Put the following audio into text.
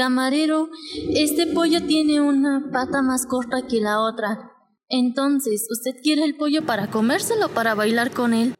Camarero, este pollo tiene una pata más corta que la otra. Entonces, ¿usted quiere el pollo para comérselo o para bailar con él?